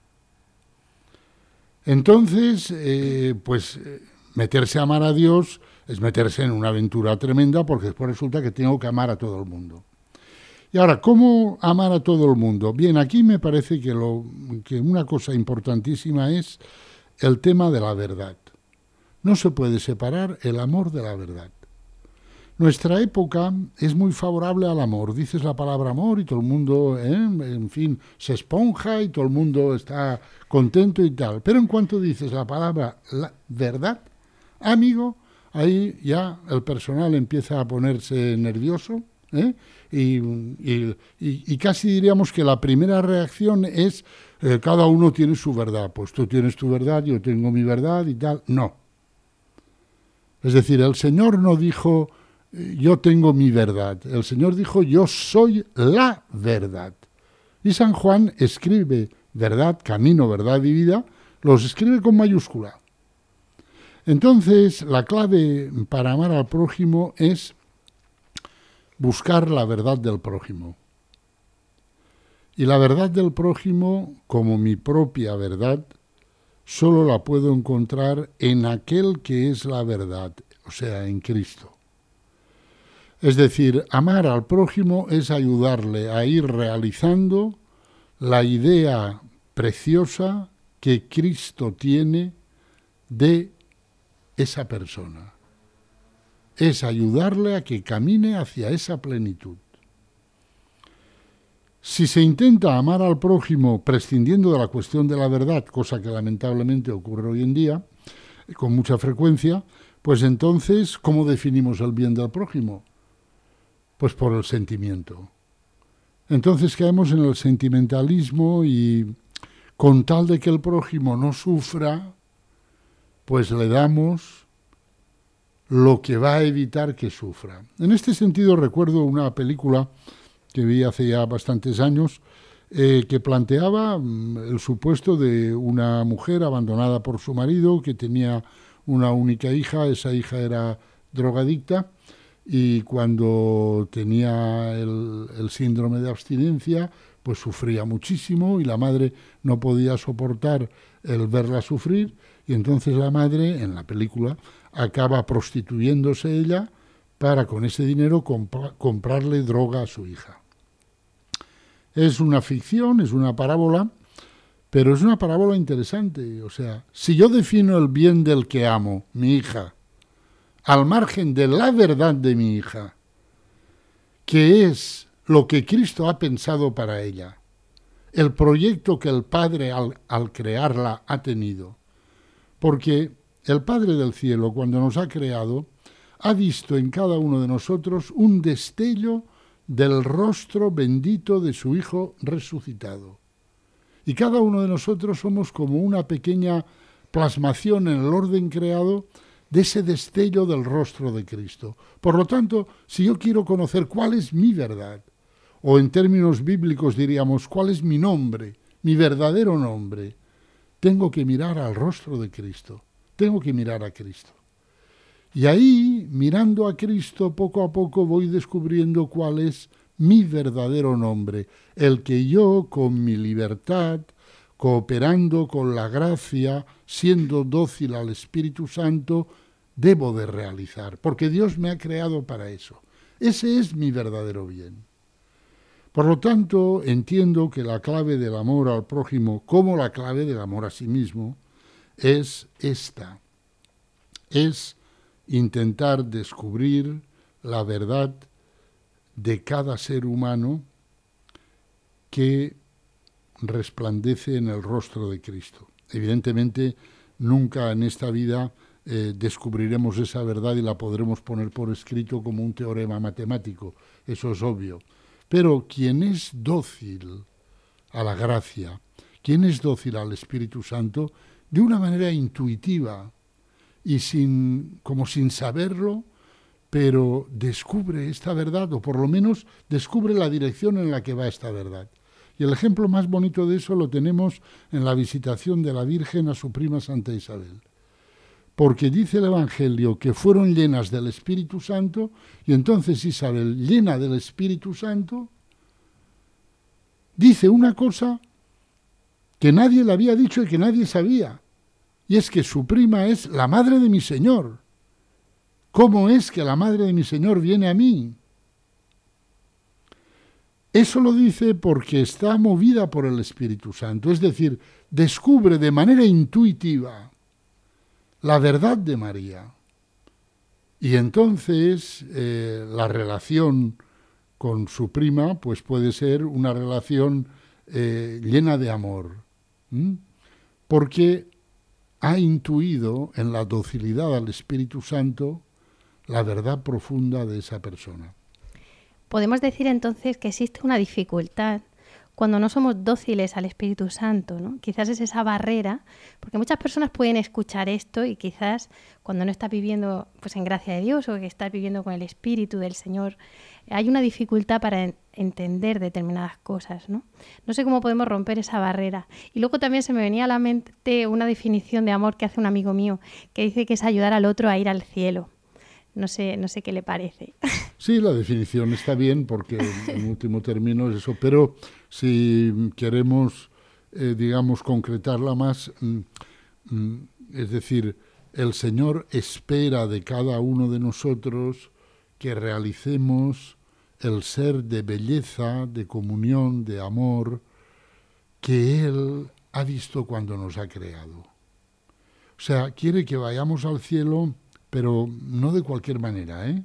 Entonces, eh, pues eh, meterse a amar a Dios es meterse en una aventura tremenda porque después resulta que tengo que amar a todo el mundo. Y ahora, ¿cómo amar a todo el mundo? Bien, aquí me parece que, lo, que una cosa importantísima es el tema de la verdad. No se puede separar el amor de la verdad. Nuestra época es muy favorable al amor. Dices la palabra amor y todo el mundo, ¿eh? en fin, se esponja y todo el mundo está contento y tal. Pero en cuanto dices la palabra la verdad, amigo, ahí ya el personal empieza a ponerse nervioso ¿eh? y, casi diríamos que la primera reacción es eh, cada uno tiene su verdad. Pues tú tienes tu verdad, yo tengo mi verdad y tal. No. Es decir, el Señor no dijo yo tengo mi verdad. El Señor dijo yo soy la verdad. Y San Juan escribe verdad, camino, verdad y vida, los escribe con mayúscula. Entonces, la clave para amar al prójimo es buscar la verdad del prójimo. Y la verdad del prójimo, como mi propia verdad, solo la puedo encontrar en aquel que es la verdad, o sea, en Cristo. Es decir, amar al prójimo es ayudarle a ir realizando la idea preciosa que Cristo tiene de esa persona. Es ayudarle a que camine hacia esa plenitud. Si se intenta amar al prójimo prescindiendo de la cuestión de la verdad, cosa que lamentablemente ocurre hoy en día, eh, con mucha frecuencia, pues entonces, ¿cómo definimos el bien del prójimo? Pues por el sentimiento. Entonces caemos en el sentimentalismo y con tal de que el prójimo no sufra, pues le damos lo que va a evitar que sufra. En este sentido recuerdo una película que vi hace ya bastantes años, eh, que planteaba mm, el supuesto de una mujer abandonada por su marido, que tenía una única hija, esa hija era drogadicta, y cuando tenía el, síndrome de abstinencia, pues sufría muchísimo y la madre no podía soportar el verla sufrir, y entonces la madre, en la película, acaba prostituyéndose ella para con ese dinero compra- comprarle droga a su hija. Es una ficción, es una parábola, pero es una parábola interesante. O sea, si yo defino el bien del que amo, mi hija, al margen de la verdad de mi hija, que es lo que Cristo ha pensado para ella, el proyecto que el Padre al, al crearla ha tenido, porque el Padre del Cielo, cuando nos ha creado, ha visto en cada uno de nosotros un destello del rostro bendito de su Hijo resucitado. Y cada uno de nosotros somos como una pequeña plasmación en el orden creado de ese destello del rostro de Cristo. Por lo tanto, si yo quiero conocer cuál es mi verdad, o en términos bíblicos diríamos cuál es mi nombre, mi verdadero nombre, tengo que mirar al rostro de Cristo, tengo que mirar a Cristo. Y ahí, mirando a Cristo, poco a poco voy descubriendo cuál es mi verdadero nombre, el que yo, con mi libertad, cooperando con la gracia, siendo dócil al Espíritu Santo, debo de realizar, porque Dios me ha creado para eso. Ese es mi verdadero bien. Por lo tanto, entiendo que la clave del amor al prójimo, como la clave del amor a sí mismo, es esta. Es intentar descubrir la verdad de cada ser humano que resplandece en el rostro de Cristo. Evidentemente, nunca en esta vida eh, descubriremos esa verdad y la podremos poner por escrito como un teorema matemático, eso es obvio. Pero quien es dócil a la gracia, quien es dócil al Espíritu Santo, de una manera intuitiva y sin, como sin saberlo, pero descubre esta verdad, o por lo menos descubre la dirección en la que va esta verdad. Y el ejemplo más bonito de eso lo tenemos en la visitación de la Virgen a su prima Santa Isabel. Porque dice el Evangelio que fueron llenas del Espíritu Santo y entonces Isabel, llena del Espíritu Santo, dice una cosa que nadie le había dicho y que nadie sabía. Y es que su prima es la madre de mi Señor. ¿Cómo es que la madre de mi Señor viene a mí? Eso lo dice porque está movida por el Espíritu Santo, es decir, descubre de manera intuitiva la verdad de María. Y entonces eh, la relación con su prima pues puede ser una relación eh, llena de amor, porque ha intuido en la docilidad al Espíritu Santo la verdad profunda de esa persona. Podemos decir entonces que existe una dificultad cuando no somos dóciles al Espíritu Santo, ¿no? Quizás es esa barrera, porque muchas personas pueden escuchar esto y quizás cuando no estás viviendo pues en gracia de Dios o que estás viviendo con el Espíritu del Señor, hay una dificultad para en- entender determinadas cosas, ¿no? No sé cómo podemos romper esa barrera. Y luego también se me venía a la mente una definición de amor que hace un amigo mío, que dice que es ayudar al otro a ir al cielo. No sé, no sé qué le parece. Sí, la definición está bien porque en último término es eso, pero si queremos, eh, digamos, concretarla más, mm, mm, es decir, el Señor espera de cada uno de nosotros que realicemos el ser de belleza, de comunión, de amor, que Él ha visto cuando nos ha creado. O sea, quiere que vayamos al cielo, pero no de cualquier manera, ¿eh?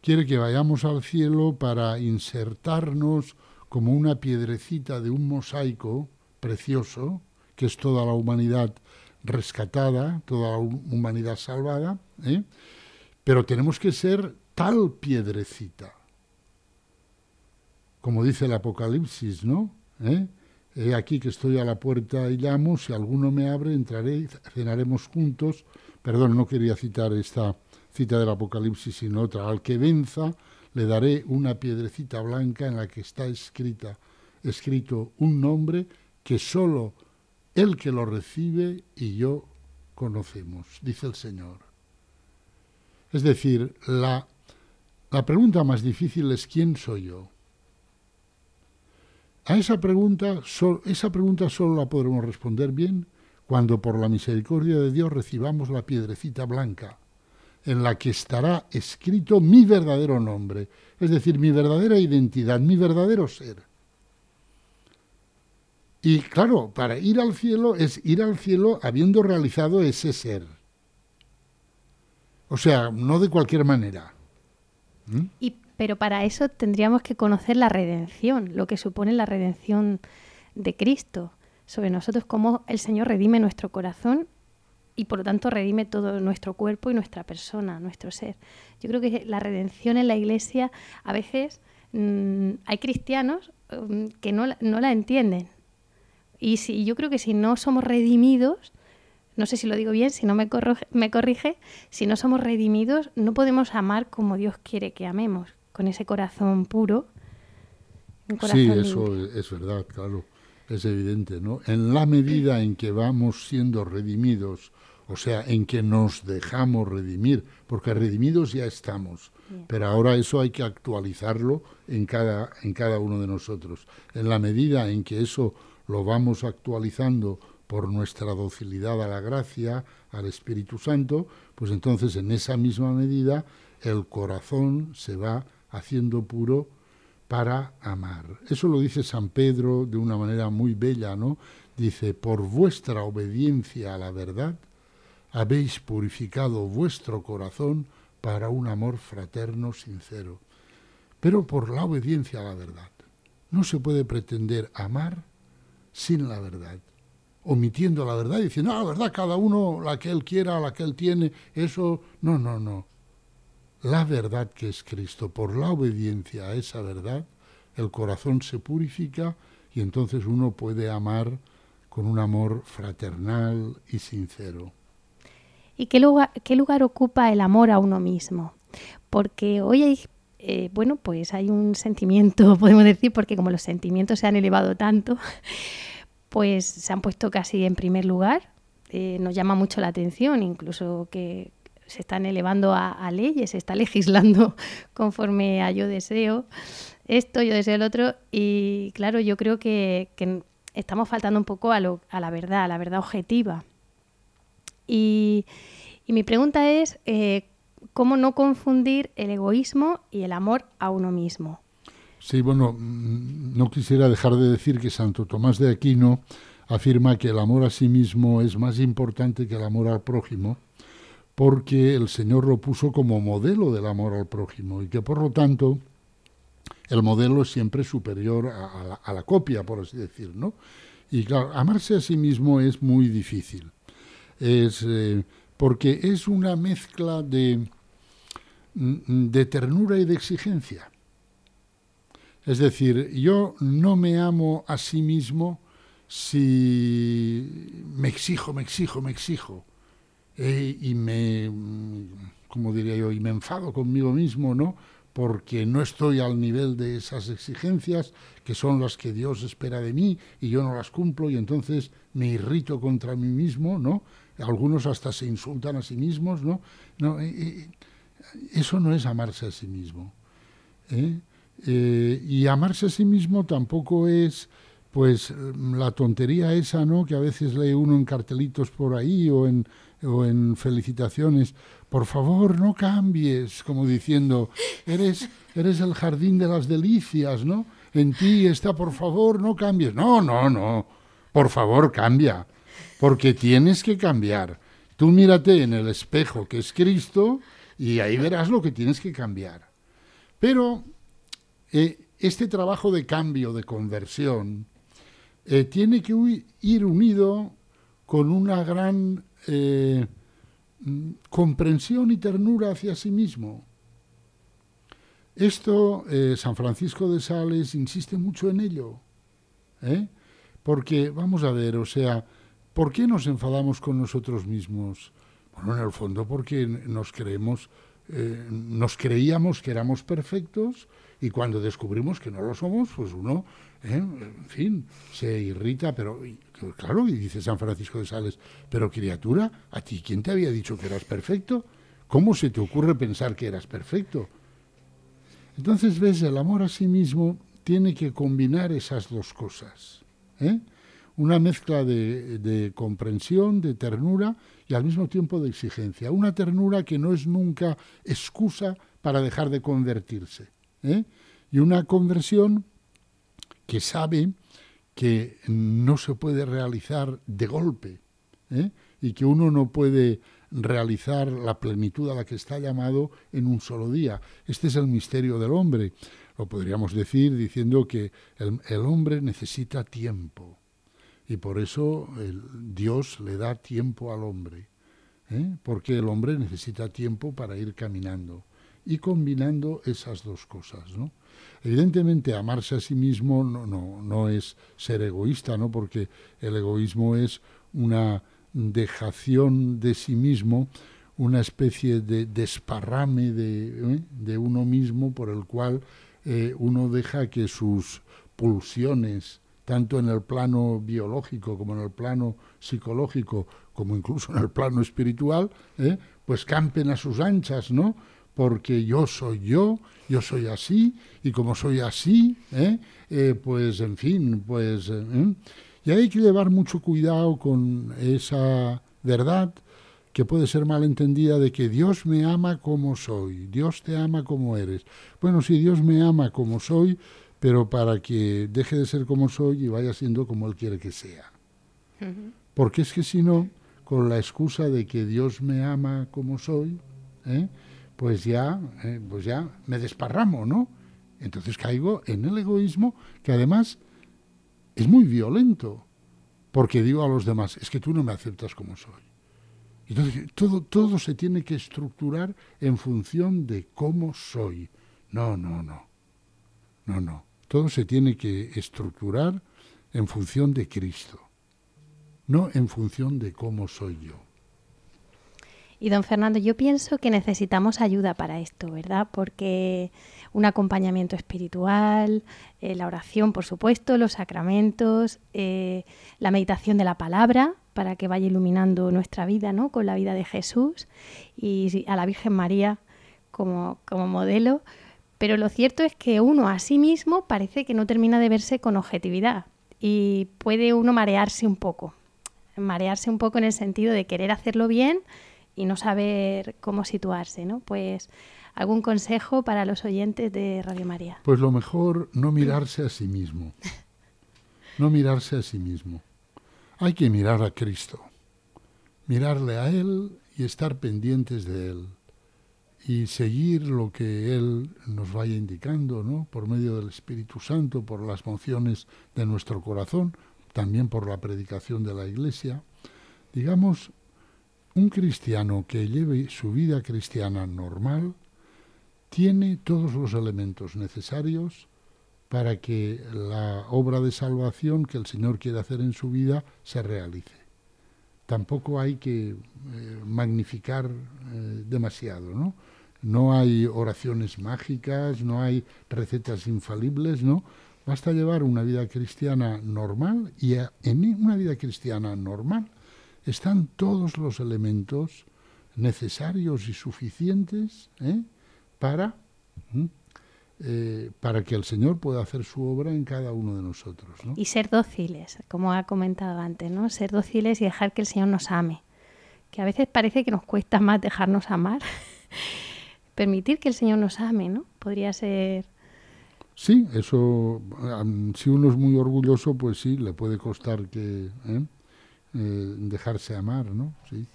Quiere que vayamos al cielo para insertarnos como una piedrecita de un mosaico precioso, que es toda la humanidad rescatada, toda la hu- humanidad salvada, ¿eh? pero tenemos que ser tal piedrecita, como dice el Apocalipsis, ¿no? ¿Eh? He aquí que estoy a la puerta y llamo, si alguno me abre, entraré y cenaremos juntos. Perdón, no quería citar esta cita del Apocalipsis, sino otra. Al que venza, le daré una piedrecita blanca en la que está escrita, escrito un nombre que sólo el que lo recibe y yo conocemos, dice el Señor. Es decir, la, la pregunta más difícil es ¿quién soy yo? A esa pregunta, so- esa pregunta solo la podremos responder bien cuando por la misericordia de Dios recibamos la piedrecita blanca en la que estará escrito mi verdadero nombre, es decir, mi verdadera identidad, mi verdadero ser. Y claro, para ir al cielo es ir al cielo habiendo realizado ese ser. O sea, no de cualquier manera. ¿Mm? Y, pero para eso tendríamos que conocer la redención, lo que supone la redención de Cristo sobre nosotros, cómo el Señor redime nuestro corazón y por lo tanto redime todo nuestro cuerpo y nuestra persona, nuestro ser. Yo creo que la redención en la iglesia a veces mm, hay cristianos mm, que no, la- no la entienden. Y si, yo creo que si no somos redimidos, no sé si lo digo bien, si no me, corro- me corrige, si no somos redimidos, no podemos amar como Dios quiere que amemos, con ese corazón puro. un corazón Sí, eso es, es verdad, claro, es evidente, ¿no? En la medida en que vamos siendo redimidos, o sea, en que nos dejamos redimir, porque redimidos ya estamos, pero ahora eso hay que actualizarlo en cada, en cada uno de nosotros. En la medida en que eso lo vamos actualizando por nuestra docilidad a la gracia, al Espíritu Santo, pues entonces en esa misma medida el corazón se va haciendo puro para amar. Eso lo dice San Pedro de una manera muy bella, ¿no? Dice, por vuestra obediencia a la verdad, habéis purificado vuestro corazón para un amor fraterno sincero. Pero por la obediencia a la verdad. No se puede pretender amar sin la verdad, omitiendo la verdad y diciendo, ah, la verdad, cada uno la que él quiera, la que él tiene, eso, no, no, no. La verdad que es Cristo, por la obediencia a esa verdad, el corazón se purifica y entonces uno puede amar con un amor fraternal y sincero. ¿Y qué lugar, qué lugar ocupa el amor a uno mismo? Porque hoy hay, eh, bueno, pues hay un sentimiento, <laughs> podemos decir, porque como los sentimientos se han elevado tanto, <laughs> pues se han puesto casi en primer lugar. Eh, nos llama mucho la atención, incluso que se están elevando a, leyes, se está legislando <laughs> conforme a yo deseo esto, yo deseo el otro. Y claro, yo creo que, estamos faltando un poco a, lo- a la verdad, a la verdad objetiva. Y, y mi pregunta es, eh, ¿cómo no confundir el egoísmo y el amor a uno mismo? Sí, bueno, mm, no quisiera dejar de decir que Santo Tomás de Aquino afirma que el amor a sí mismo es más importante que el amor al prójimo, porque el Señor lo puso como modelo del amor al prójimo y que por lo tanto el modelo es siempre superior a, la copia, por así decir, ¿no? Y claro, amarse a sí mismo es muy difícil, es eh, porque es una mezcla de, mm, de ternura y de exigencia. Es decir, yo no me amo a sí mismo si me exijo, me exijo, me exijo. Eh, y me, como diría yo, y me enfado conmigo mismo, ¿no? Porque no estoy al nivel de esas exigencias que son las que Dios espera de mí y yo no las cumplo y entonces me irrito contra mí mismo, ¿no? Algunos hasta se insultan a sí mismos, ¿no? eh, eh, eso no es amarse a sí mismo. y amarse a sí mismo tampoco es pues la tontería esa, ¿no? Que a veces lee uno en cartelitos por ahí o en, o en felicitaciones. Por favor, no cambies, como diciendo, eres, eres el jardín de las delicias, ¿no? En ti está, por favor, no cambies. No, no, no. Por favor, cambia. Porque tienes que cambiar. Tú mírate en el espejo que es Cristo y ahí verás lo que tienes que cambiar. Pero eh, este trabajo de cambio, de conversión, eh, tiene que ir unido con una gran eh, comprensión y ternura hacia sí mismo. Esto, eh, San Francisco de Sales insiste mucho en ello. ¿eh? Porque, vamos a ver, o sea, ¿por qué nos enfadamos con nosotros mismos? Bueno, en el fondo porque nos creemos, eh, nos creíamos que éramos perfectos y cuando descubrimos que no lo somos, pues uno, ¿eh? en fin, se irrita, pero claro, y dice San Francisco de Sales, pero criatura, ¿a ti quién te había dicho que eras perfecto? ¿Cómo se te ocurre pensar que eras perfecto? Entonces, ves, el amor a sí mismo tiene que combinar esas dos cosas. ¿eh? Una mezcla de, comprensión, de ternura y al mismo tiempo de exigencia. Una ternura que no es nunca excusa para dejar de convertirse. ¿eh? Y una conversión que sabe que no se puede realizar de golpe ¿eh? y que uno no puede realizar la plenitud a la que está llamado en un solo día. Este es el misterio del hombre. Lo podríamos decir diciendo que el hombre necesita tiempo y por eso Dios le da tiempo al hombre, ¿eh? porque el hombre necesita tiempo para ir caminando y combinando esas dos cosas. ¿no? Evidentemente, amarse a sí mismo no, no, no es ser egoísta, ¿no? porque el egoísmo es una dejación de sí mismo, una especie de desparrame de, ¿eh? de uno mismo por el cual eh, uno deja que sus pulsiones, tanto en el plano biológico como en el plano psicológico, como incluso en el plano espiritual, ¿eh? pues campen a sus anchas, ¿no? Porque yo soy yo, yo soy así, y como soy así, ¿eh? Eh, pues en fin, pues... ¿eh? Y hay que llevar mucho cuidado con esa verdad que puede ser malentendida de que Dios me ama como soy, Dios te ama como eres. Bueno, sí, Dios me ama como soy, pero para que deje de ser como soy y vaya siendo como Él quiere que sea. Porque es que si no, con la excusa de que Dios me ama como soy, ¿eh? pues ya, eh, pues ya me desparramo, ¿no? Entonces caigo en el egoísmo que además es muy violento, porque digo a los demás, es que tú no me aceptas como soy. Entonces, todo, todo se tiene que estructurar en función de cómo soy. No, no, no. No, no. Todo se tiene que estructurar en función de Cristo, no en función de cómo soy yo. Y don Fernando, yo pienso que necesitamos ayuda para esto, ¿verdad? Porque un acompañamiento espiritual, eh, la oración, por supuesto, los sacramentos, eh, la meditación de la palabra para que vaya iluminando nuestra vida, ¿no? Con la vida de Jesús y a la Virgen María como, como modelo. Pero lo cierto es que uno a sí mismo parece que no termina de verse con objetividad y puede uno marearse un poco. Marearse un poco en el sentido de querer hacerlo bien y no saber cómo situarse, ¿no? Pues algún consejo para los oyentes de Radio María. Pues lo mejor no mirarse a sí mismo. No mirarse a sí mismo. Hay que mirar a Cristo. Mirarle a Él y estar pendientes de Él. Y seguir lo que Él nos vaya indicando, ¿no? Por medio del Espíritu Santo, por las mociones de nuestro corazón, también por la predicación de la Iglesia. Digamos, un cristiano que lleve su vida cristiana normal tiene todos los elementos necesarios para que la obra de salvación que el Señor quiere hacer en su vida se realice. Tampoco hay que eh, magnificar eh, demasiado, ¿no? No hay oraciones mágicas, no hay recetas infalibles, ¿no? Basta llevar una vida cristiana normal y a- en una vida cristiana normal están todos los elementos necesarios y suficientes ¿eh? para eh, para que el Señor pueda hacer su obra en cada uno de nosotros. ¿no? Y ser dóciles, como ha comentado antes, ¿no? Ser dóciles y dejar que el Señor nos ame. Que a veces parece que nos cuesta más dejarnos amar. Permitir que el Señor nos ame, ¿no? Podría ser Sí, eso, si uno es muy orgulloso, pues sí, le puede costar que ¿eh? Eh, dejarse amar, ¿no? Sí.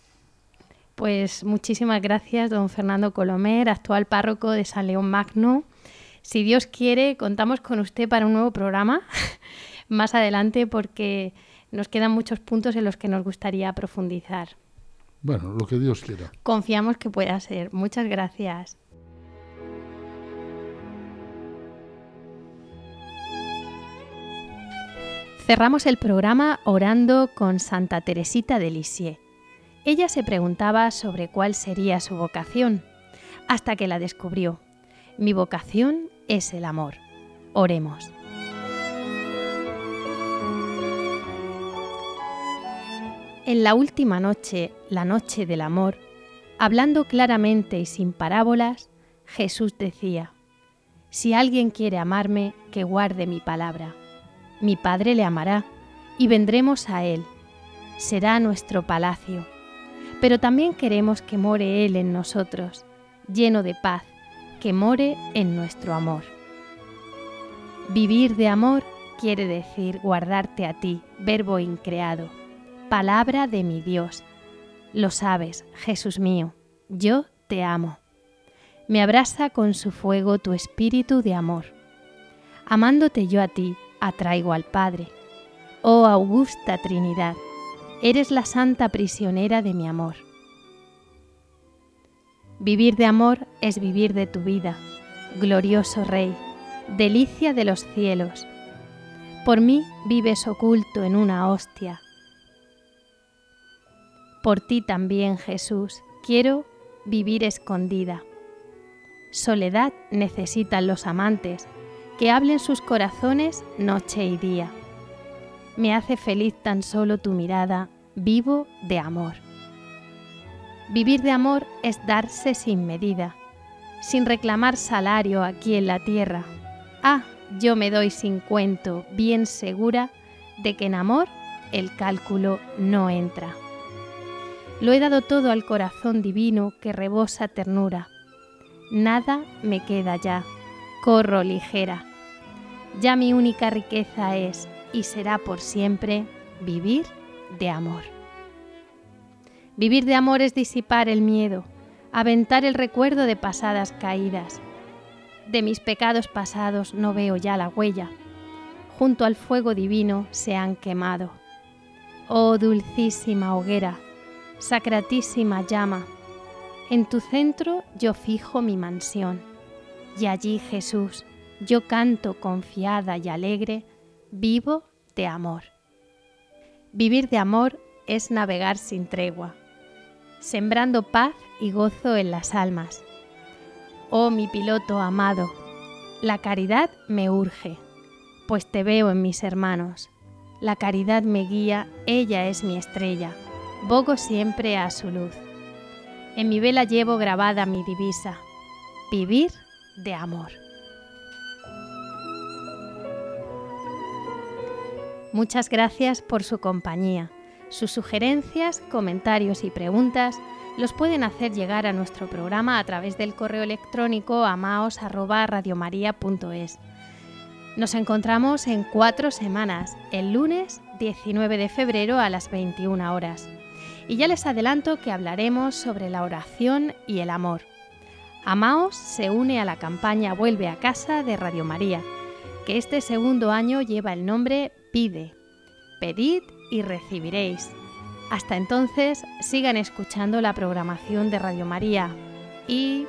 Pues muchísimas gracias, don Fernando Colomer, actual párroco de San León Magno. Si Dios quiere, contamos con usted para un nuevo programa <laughs> más adelante porque nos quedan muchos puntos en los que nos gustaría profundizar. Bueno, lo que Dios quiera. Confiamos que pueda ser. Muchas gracias. Cerramos el programa orando con Santa Teresita de Lisieux. Ella se preguntaba sobre cuál sería su vocación, hasta que la descubrió. Mi vocación es el amor. Oremos. En la última noche, la noche del amor, hablando claramente y sin parábolas, Jesús decía, Si alguien quiere amarme, que guarde mi palabra. Mi Padre le amará, y vendremos a Él. Será nuestro palacio. Pero también queremos que more Él en nosotros, lleno de paz, que more en nuestro amor. Vivir de amor quiere decir guardarte a ti, verbo increado, palabra de mi Dios. Lo sabes, Jesús mío, yo te amo. Me abraza con su fuego tu espíritu de amor. Amándote yo a ti, atraigo al Padre. Oh augusta Trinidad, eres la santa prisionera de mi amor. Vivir de amor es vivir de tu vida, glorioso Rey, delicia de los cielos. Por mí vives oculto en una hostia. Por ti también, Jesús, quiero vivir escondida. Soledad necesitan los amantes, que hablen sus corazones noche y día. Me hace feliz tan solo tu mirada, vivo de amor. Vivir de amor es darse sin medida, sin reclamar salario aquí en la tierra. Ah, yo me doy sin cuento, bien segura de que en amor el cálculo no entra. Lo he dado todo al corazón divino que rebosa ternura. Nada me queda ya, corro ligera. Ya mi única riqueza es y será por siempre vivir de amor. Vivir de amor es disipar el miedo, aventar el recuerdo de pasadas caídas. De mis pecados pasados no veo ya la huella. Junto al fuego divino se han quemado. Oh dulcísima hoguera, sacratísima llama, en tu centro yo fijo mi mansión. Y allí, Jesús, yo canto confiada y alegre, vivo de amor. Vivir de amor es navegar sin tregua, sembrando paz y gozo en las almas. Oh mi piloto amado, la caridad me urge, pues te veo en mis hermanos. La caridad me guía, ella es mi estrella, bogo siempre a su luz. En mi vela llevo grabada mi divisa, vivir de amor. Muchas gracias por su compañía. Sus sugerencias, comentarios y preguntas los pueden hacer llegar a nuestro programa a través del correo electrónico amaos@radiomaria.es. Nos encontramos en cuatro semanas, el lunes 19 de febrero a las 21 horas. Y ya les adelanto que hablaremos sobre la oración y el amor. Amaos se une a la campaña Vuelve a casa de Radio María, que este segundo año lleva el nombre Pide. Pedid y recibiréis. Hasta entonces, sigan escuchando la programación de Radio María y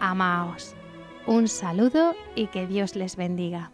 amaos. Un saludo y que Dios les bendiga.